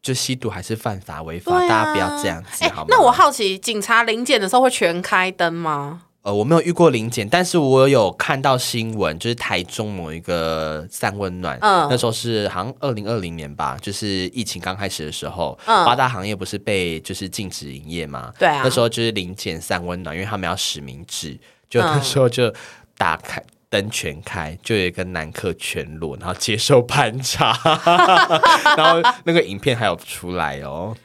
就吸毒还是犯法违法，啊大家不要这样子哎好吗？那我好奇，警察临检的时候会全开灯吗？呃，我没有遇过临检，但是我有看到新闻，就是台中某一个散温暖，嗯那时候是好像二零二零年吧，就是疫情刚开始的时候，嗯八大行业不是被就是禁止营业嘛？对啊那时候就是临检散温暖，因为他们要实名制，就那嗯时候就打开。灯全开，就有一个男客全裸，然后接受盘查，然后那个影片还有出来哦。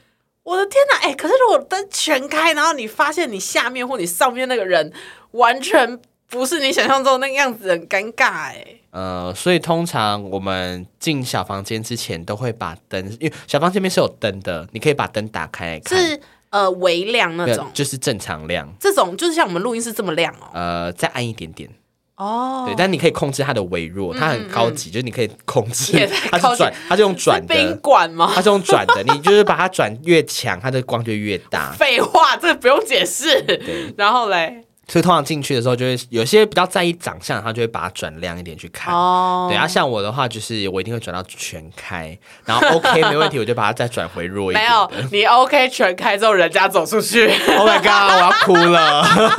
我的天哪！哎、可是如果灯全开，然后你发现你下面或你上面那个人完全不是你想象中那个样子，很尴尬哎。呃，所以通常我们进小房间之前都会把灯，因为小房间里面是有灯的，你可以把灯打开是呃微亮那种，就是正常亮，这种就是像我们录音室这么亮哦。呃，再暗一点点，哦，对，但你可以控制它的微弱，它很高级，就是你可以控制它是转，它是用转的宾的，馆吗？它是用转的，你就是把它转越强，它的光就越大。废话，这个不用解释。然后嘞，所以通常进去的时候，就会有些比较在意长相，他就会把它转亮一点去看。哦，对啊，像我的话，就是我一定会转到全开，然后 OK 没问题，我就把它再转回弱一没点。有你 OK 全开之后，人家走出去，Oh my god！我要哭了。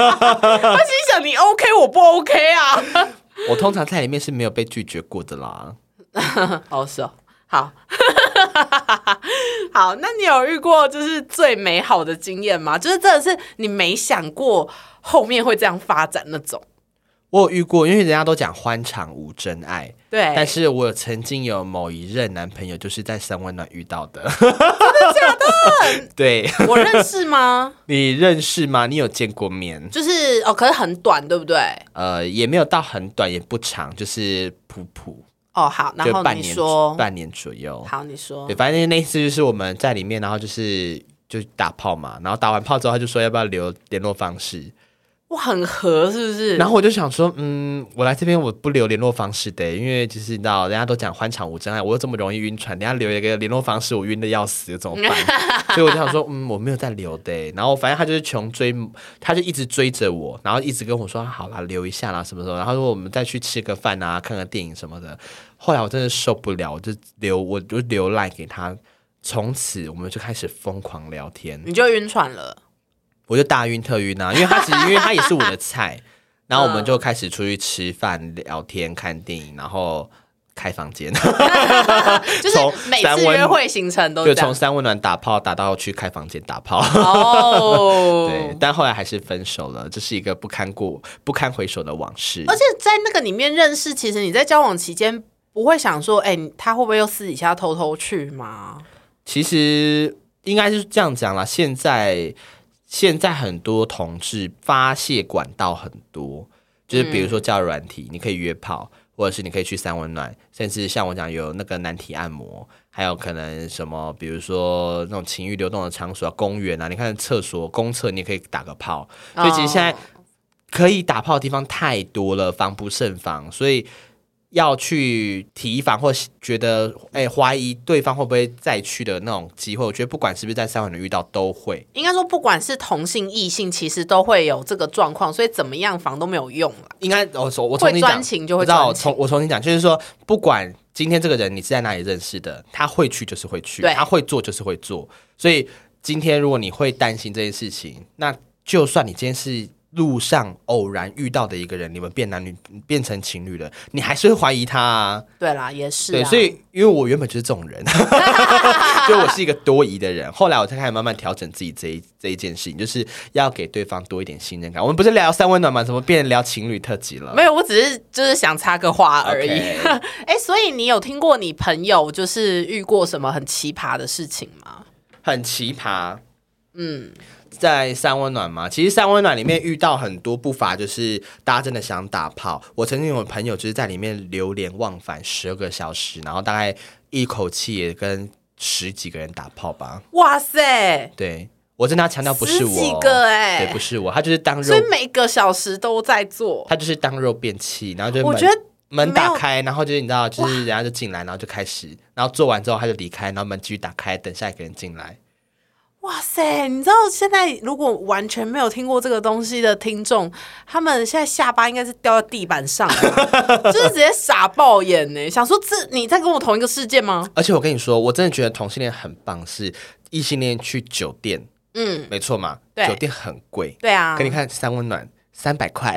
他心想你 OK，我不 OK 啊。我通常在里面是没有被拒绝过的啦。哦，是哦，好，好，那你有遇过就是最美好的经验吗？就是真的是你没想过后面会这样发展那种。我有遇过，因为人家都讲欢场无真爱，对，但是我曾经有某一任男朋友就是在三温暖遇到的。真的假的？对，我认识吗？你认识吗？你有见过面？就是哦，可是很短，对不对？呃，也没有到很短，也不长，就是普普，哦，好，然后就半年你说，半年左右。好，你说对，，反正那一次就是我们在里面，然后就是就打炮嘛，然后打完炮之后，他就说要不要留联络方式，哇，很合是不是？然后我就想说，嗯，我来这边我不留联络方式的，因为就是你知道，人家都讲欢场无真爱，我又这么容易晕船，人家留一个联络方式，我晕的要死，怎么办？所以我就想说，嗯，我没有在留的。然后反正他就是穷追，他就一直追着我，然后一直跟我说，好啦，留一下啦，什么时候。然后说我们再去吃个饭啊，看个电影什么的。后来我真的受不了，我就留，我就留赖给他。从此我们就开始疯狂聊天，你就晕船了。我就大晕特晕啊，因为他其实因为他也是我的菜，然后我们就开始出去吃饭、聊天、看电影，然后开房间，就是从每次约会行程都就从。三温暖打炮打到去开房间打炮。哦，对，但后来还是分手了，这是一个不堪过、不堪回首的往事。而且在那个里面认识，其实你在交往期间不会想说，哎、他会不会又私底下偷偷去吗？其实应该是这样讲啦，现在现在很多同志发泄管道很多，就是比如说叫软体，你可以约炮，或者是你可以去三温暖，甚至像我讲有那个男体按摩，还有可能什么，比如说那种情欲流动的场所啊，公园啊，你看厕所、公厕，你也可以打个炮。所以其实现在哦可以打炮的地方太多了，防不胜防，所以要去提防或觉得哎怀、疑对方会不会再去的那种机会，我觉得不管是不是在三温暖遇到都会。应该说，不管是同性异性，其实都会有这个状况，所以怎么样防都没有用了。应该我我我重新讲就会我知道，我重我重新讲，就是说，不管今天这个人你是在哪里认识的，他会去就是会去，对他会做就是会做。所以今天如果你会担心这件事情，那就算你今天是路上偶然遇到的一个人，你们变男女变成情侣了，你还是会怀疑他啊。对啦，也是、啊。对，所以因为我原本就是这种人，就我是一个多疑的人，后来我才开始慢慢调整自己这一这一件事情，就是要给对方多一点信任感。我们不是聊三温暖吗？怎么变成聊情侣特辑了？没有，我只是就是想插个话而已。哎、所以你有听过你朋友就是遇过什么很奇葩的事情吗？很奇葩。嗯，在三温暖嘛，其实三温暖里面遇到很多不乏就是大家真的想打炮。我曾经有朋友就是在里面流连忘返十二个小时，然后大概一口气也跟十几个人打炮吧。哇塞，对我真的要强调不是我，十几个哎、对，不是我，他就是当肉所以，每个小时都在做。他就是当肉变器，然后就我觉得门打开，然后就是你知道，就是人家就进来，然后就开始，然后做完之后他就离开，然后门继续打开，等下一个人进来。哇塞！你知道现在如果完全没有听过这个东西的听众，他们现在下巴应该是掉在地板上的，就是直接傻爆眼呢，想说这你在跟我同一个世界吗？而且我跟你说，我真的觉得同性恋很棒，是异性恋去酒店，嗯，没错嘛，对酒店很贵。对啊，给你看三温暖三百块，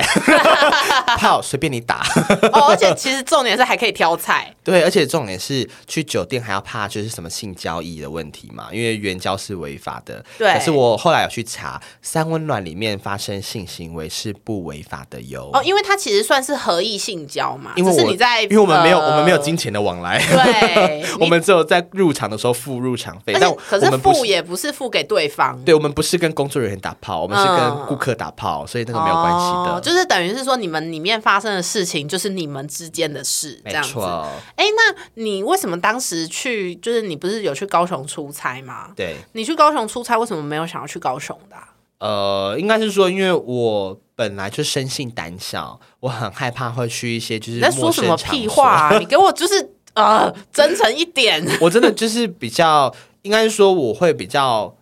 炮随便你打。哦，而且其实重点是还可以挑菜，对，而且重点是去酒店还要怕就是什么性交易的问题嘛，因为援交是违法的。对可是我后来有去查，三温暖里面发生性行为是不违法的哟。哦，因为它其实算是合意性交嘛，因为我是你在，因为我们没有、呃我们没有金钱的往来，对 我们只有在入场的时候付入场费，但可是。付也不是付给对方，对，我们不是跟工作人员打炮，我们是跟嗯顾客打炮，所以那个没有关系的。哦就是等于是说你们里面发生的事情就是你们之间的事，这样子。错，哎，那你为什么当时去，就是你不是有去高雄出差吗？对。你去高雄出差，为什么没有想要去高雄的啊、呃，应该是说，因为我本来就生性胆小，我很害怕会去一些就是你在说什么屁话、啊？你给我就是呃真诚一点。我真的就是比较，应该是说我会比较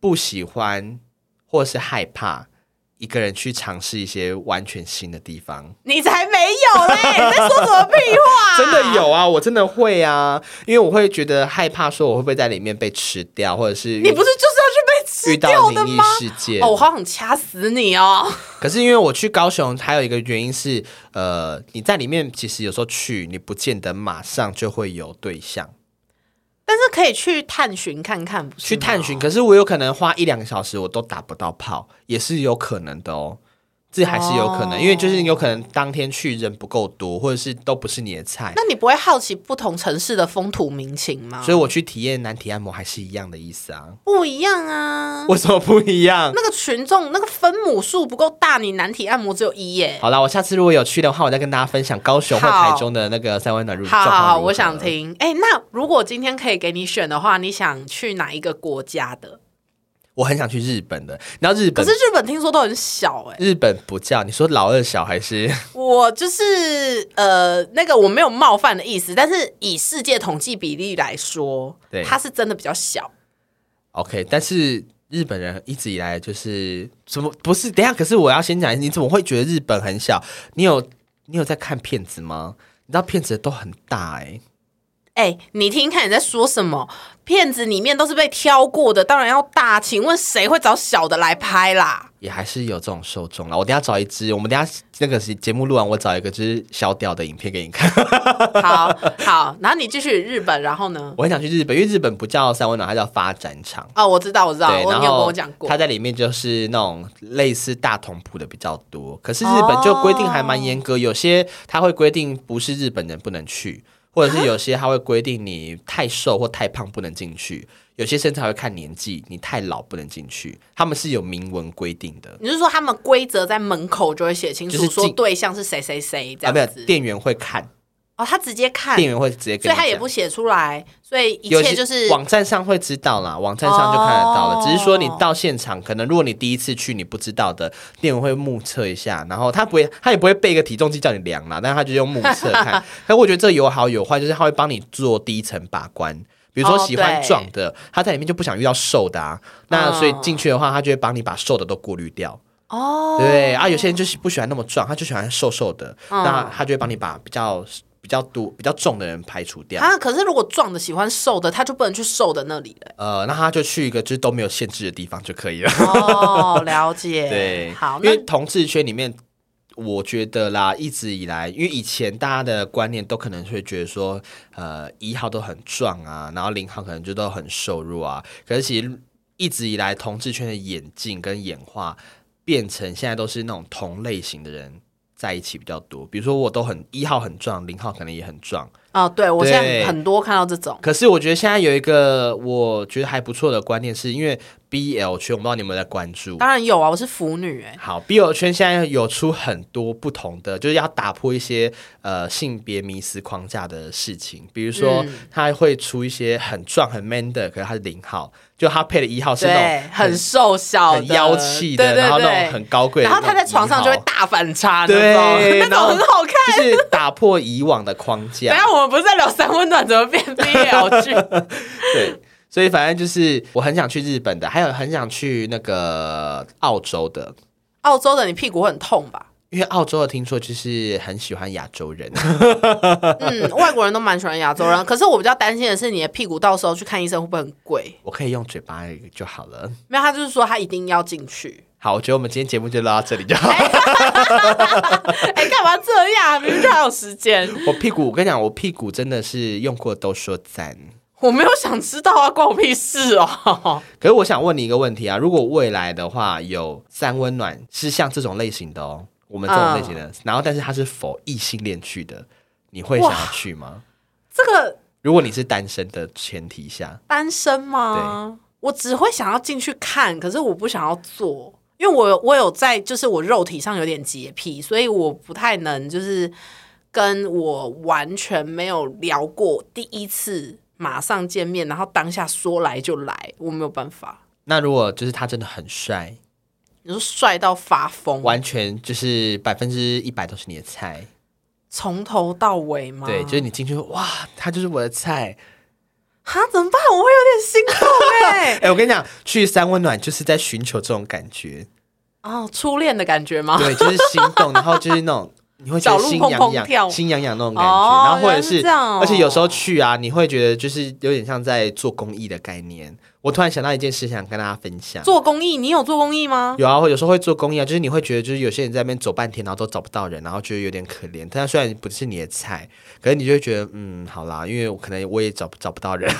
不喜欢或是害怕一个人去尝试一些完全新的地方。你才没有嘞！你在说什么屁话？真的有啊，我真的会啊，因为我会觉得害怕，说我会不会在里面被吃掉，或者是你不是就是要去被吃掉的吗？事件。哦，我好想掐死你哦！可是因为我去高雄，还有一个原因是，呃，你在里面其实有时候去，你不见得马上就会有对象但是可以去探寻看看，不是去探寻。可是我有可能花一两个小时，我都打不到炮，也是有可能的哦。这还是有可能，哦因为就是有可能当天去人不够多，或者是都不是你的菜，那你不会好奇不同城市的风土民情吗？所以我去体验男体按摩还是一样的意思啊。不一样啊。为什么不一样？那个群众那个分母数不够大，你男体按摩只有一耶。好啦，我下次如果有去的话，我再跟大家分享高雄或好台中的那个三温暖入好好好，我想。听。哎、那如果今天可以给你选的话，你想去哪一个国家的？我很想去日本的，你知道日本可是日本听说都很小哎、日本不叫你说老二小还是？我就是呃，那个我没有冒犯的意思，但是以世界统计比例来说，对它是真的比较小。OK，但是日本人一直以来就是怎么不是？等一下，可是我要先讲，你怎么会觉得日本很小？你有你有在看片子吗？你知道片子都很大哎、哎、你听听看你在说什么？片子里面都是被挑过的，当然要大。请问谁会找小的来拍啦？也还是有这种受众啦。我等下找一支，我们等下那个是节目录完，我找一个就是小屌的影片给你看。好好，然后你继续日本，然后呢？我很想去日本，因为日本不叫三温暖，它叫发展场。哦，我知道，我知道，我你有跟我讲过它。在里面就是那种类似大同铺的比较多，可是日本就规定还蛮严格，有些它会规定不是日本人不能去，或者是有些他会规定你太瘦或太胖不能进去，有些甚至还会看年纪，你太老不能进去，他们是有明文规定的。你是说他们规则在门口就会写清楚，说对象是谁谁谁这啊，没有？店员会看，哦，他直接看，店员会直接给所以他也不写出来，所以一有些切就是网站上会知道啦，网站上就看得到了。哦只是说你到现场，可能如果你第一次去你不知道的，店员会目测一下，然后他不会，他也不会备一个体重计叫你量啦，但是他就用目测看。但我觉得这有好有坏，就是他会帮你做第一层把关。比如说哦喜欢壮的，他在里面就不想遇到瘦的啊，那嗯所以进去的话，他就会帮你把瘦的都过滤掉。哦，对啊，有些人就是不喜欢那么壮，他就喜欢瘦瘦的，嗯那他就会帮你把比较比较多、比较重的人排除掉。啊，可是如果壮的喜欢瘦的，他就不能去瘦的那里了。呃，那他就去一个就是都没有限制的地方就可以了。哦，了解。对，好，因为同志圈里面，我觉得啦，一直以来，因为以前大家的观念都可能会觉得说，呃，一号都很壮啊，然后零号可能就都很瘦弱啊。可是其实一直以来，同志圈的演进跟演化，变成现在都是那种同类型的人在一起比较多。比如说，我都很一号很壮，零号可能也很壮，哦，对我现在很多看到这种，可是我觉得现在有一个我觉得还不错的观念，是因为 BL 圈，我不知道你有没有在关注。当然有啊，我是腐女哎、好，BL 圈现在有出很多不同的，就是要打破一些呃性别迷思框架的事情。比如说，嗯。他会出一些很壮很 man 的，可是他是零号，就他配的一号是那种，很瘦小、很妖气的，对对然后那种很高贵然后他在床上就会大反差，对 那种那种很好看。就是打破以往的框架。下我们不是在聊三温暖，怎么变 BL 剧？对，所以反正就是我很想去日本的，还有很想去那个澳洲的。澳洲的你屁股很痛吧？因为澳洲的听说就是很喜欢亚洲人，嗯，外国人都蛮喜欢亚洲人，可是我比较担心的是你的屁股到时候去看医生会不会很贵？我可以用嘴巴就好了。没有，他就是说他一定要进去。好，我觉得我们今天节目就录到这里就好。哎，干嘛这样？明明就还有时间。我屁股，我跟你讲，我屁股真的是用过都说赞。我没有想知道啊，关我屁事哦。可是我想问你一个问题啊，如果未来的话有三温暖是像这种类型的哦，我们这种类型的，然后但是它是否异性恋去的，你会想要去吗？这个如果你是单身的前提下，单身吗？我只会想要进去看，可是我不想要做，因为我有我有在，就是我肉体上有点洁癖，所以我不太能就是跟我完全没有聊过，第一次马上见面，然后当下说来就来，我没有办法。那如果就是他真的很帅，你说帅到发疯，完全就是百分之一百都是你的菜，从头到尾吗？对，就是你进去哇，他就是我的菜。哈怎么办？我会有点心动哎、哎、我跟你讲，去三温暖就是在寻求这种感觉，哦，初恋的感觉吗？对，就是心动，然后就是那种你会觉得心痒痒、心痒痒那种感觉，哦然后或者是是，哦而且有时候去啊，你会觉得就是有点像在做公益的概念。我突然想到一件事，想跟大家分享。做公益，你有做公益吗？有啊，有时候会做公益啊，就是你会觉得，就是有些人在那边走半天，然后都找不到人，然后觉得有点可怜。但虽然不是你的菜，可是你就会觉得，嗯，好啦，因为我可能我也找不找不到人，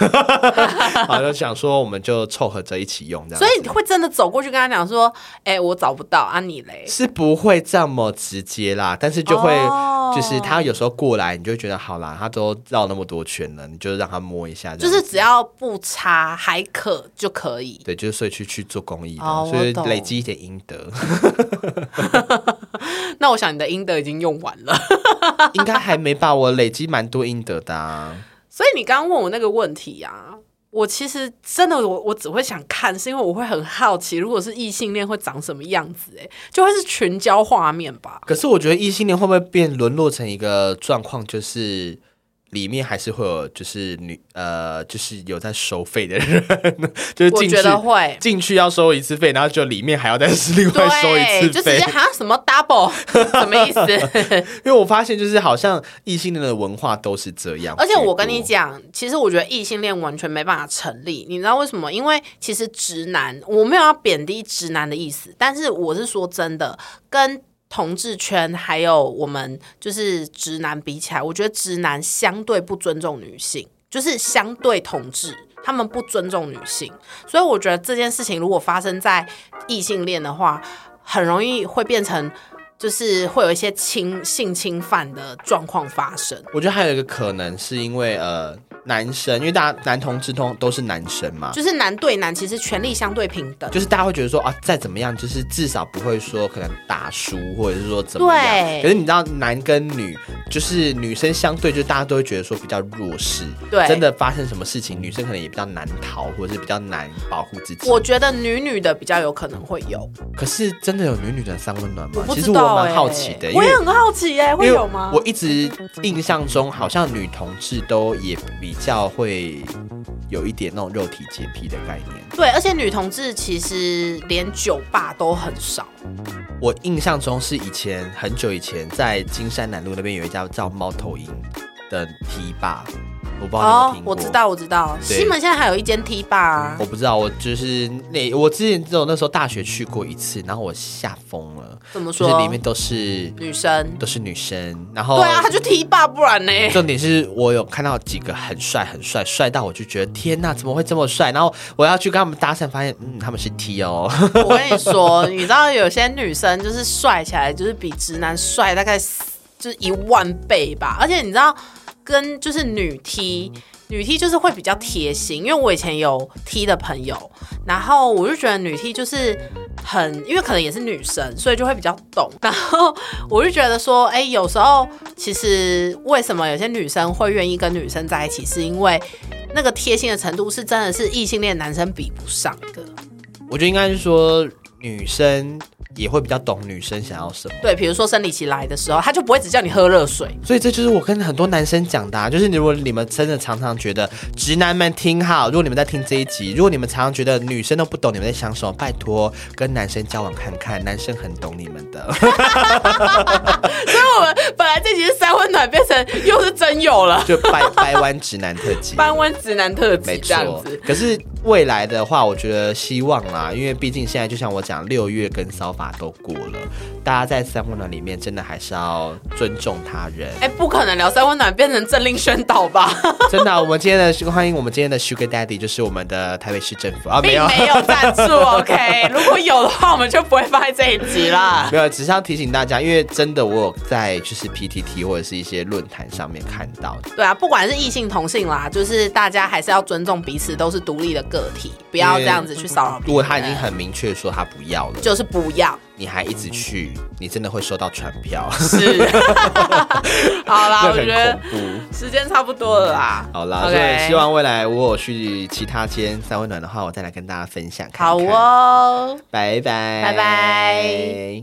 好就想说我们就凑合着一起用这样。所以你会真的走过去跟他讲说：“哎、我找不到啊，你嘞是不会这么直接啦，但是就会、哦就是他有时候过来，你就会觉得好啦，他都绕那么多圈了，你就让他摸一下就是只要不差还可就可以。对，就是所以去去做公益所以累积一点阴德，那我想你的阴德已经用完了，应该还没吧？我累积蛮多阴德的、啊。所以你刚刚问我那个问题啊，我其实真的我我只会想看，是因为我会很好奇，如果是异性恋会长什么样子、哎，就会是群交画面吧。可是我觉得异性恋会不会变沦落成一个状况，就是里面还是会有就是女呃，就是有在收费的人，就是我进去觉得会。进去要收一次费，然后就里面还要再另外收一对，次费就直接。哈什么 double 什么意思？因为我发现就是好像异性恋的文化都是这样，而且我跟你讲，其实我觉得异性恋完全没办法成立，你知道为什么？因为其实直男，我没有要贬低直男的意思，但是我是说真的，跟同志圈还有我们就是直男比起来，我觉得直男相对不尊重女性，就是相对同志。他们不尊重女性，所以我觉得这件事情如果发生在异性恋的话，很容易会变成就是会有一些侵性侵犯的状况发生。我觉得还有一个可能是因为呃男生，因为大家男同志通都是男生嘛，就是男对男，其实权力相对平等。就是大家会觉得说啊，再怎么样，就是至少不会说可能打输，或者是说怎么样。对可是你知道，男跟女，就是女生相对，就大家都会觉得说比较弱势。对真的发生什么事情，女生可能也比较难逃，或者是比较难保护自己。我觉得女女的比较有可能会有，可是真的有女女的三温暖吗我？不其实我知蛮好奇的，我也很好奇耶、会有吗？我一直印象中，好像女同志都也比较会有一点那种肉体洁癖的概念。对，而且女同志其实连酒吧都很少。我印象中是以前很久以前，在金山南路那边有一家叫猫头鹰的 T 吧，我不知道你有有听过。哦我知。道，我知道，对西门现在还有一间 T 吧、啊我，不知道，我就是那我之前只有那时候大学去过一次，然后我吓疯了，怎么说？就是里面都是女生。都是女生，然后对啊，他就 T 吧，不然呢？重点是我有看到几个很帅很帅，帅到我就觉得天呐，怎么会这么帅？然后我要去跟他们搭讪，发现嗯他们是 T 哦，我跟你说，你知道有些女生就是帅起来，就是比直男帅大概就是一万倍吧。而且你知道，跟就是女 T，女 T 就是会比较贴心，因为我以前有 T 的朋友，然后我就觉得女 T 就是很，因为可能也是女生，所以就会比较懂。然后我就觉得说，哎、有时候其实为什么有些女生会愿意跟女生在一起，是因为那个贴心的程度是真的是异性恋男生比不上的。我觉得应该是说女生也会比较懂女生想要什么。对，比如说生理期来的时候，他就不会只叫你喝热水。所以这就是我跟很多男生讲的、啊，就是如果你们真的常常觉得直男们听好，如果你们在听这一集，如果你们常常觉得女生都不懂你们在想什么，拜托跟男生交往看看，男生很懂你们的。所以我们本来这集是三温暖，变成又是真有了，就掰掰弯直男特辑。掰弯直男特没辑这样错子。，可是未来的话，我觉得希望啦，因为毕竟现在就像我讲，六月跟骚法都过了，大家在三温暖里面真的还是要尊重他人。哎、不可能聊三温暖变成政令宣导吧？真的啊、我们今天的欢迎我们今天的 Sugar Daddy 就是我们的台北市政府啊，没有。没有赞助，OK？如果有的话，我们就不会放在这一集啦。没有，只是要提醒大家，因为真的我有在就是 PTT 或者是一些论坛上面看到，对啊，不管是异性同性啦，就是大家还是要尊重彼此，都是独立的个体，不要这样子去骚扰。如果他已经很明确说他不要了，就是不要，你还一直去，你真的会收到传票，是。好啦，我觉得。时间差不多了啦。好啦，所以希望未来我有去其他间三温暖的话，我再来跟大家分享看好看。哦。拜拜，拜拜。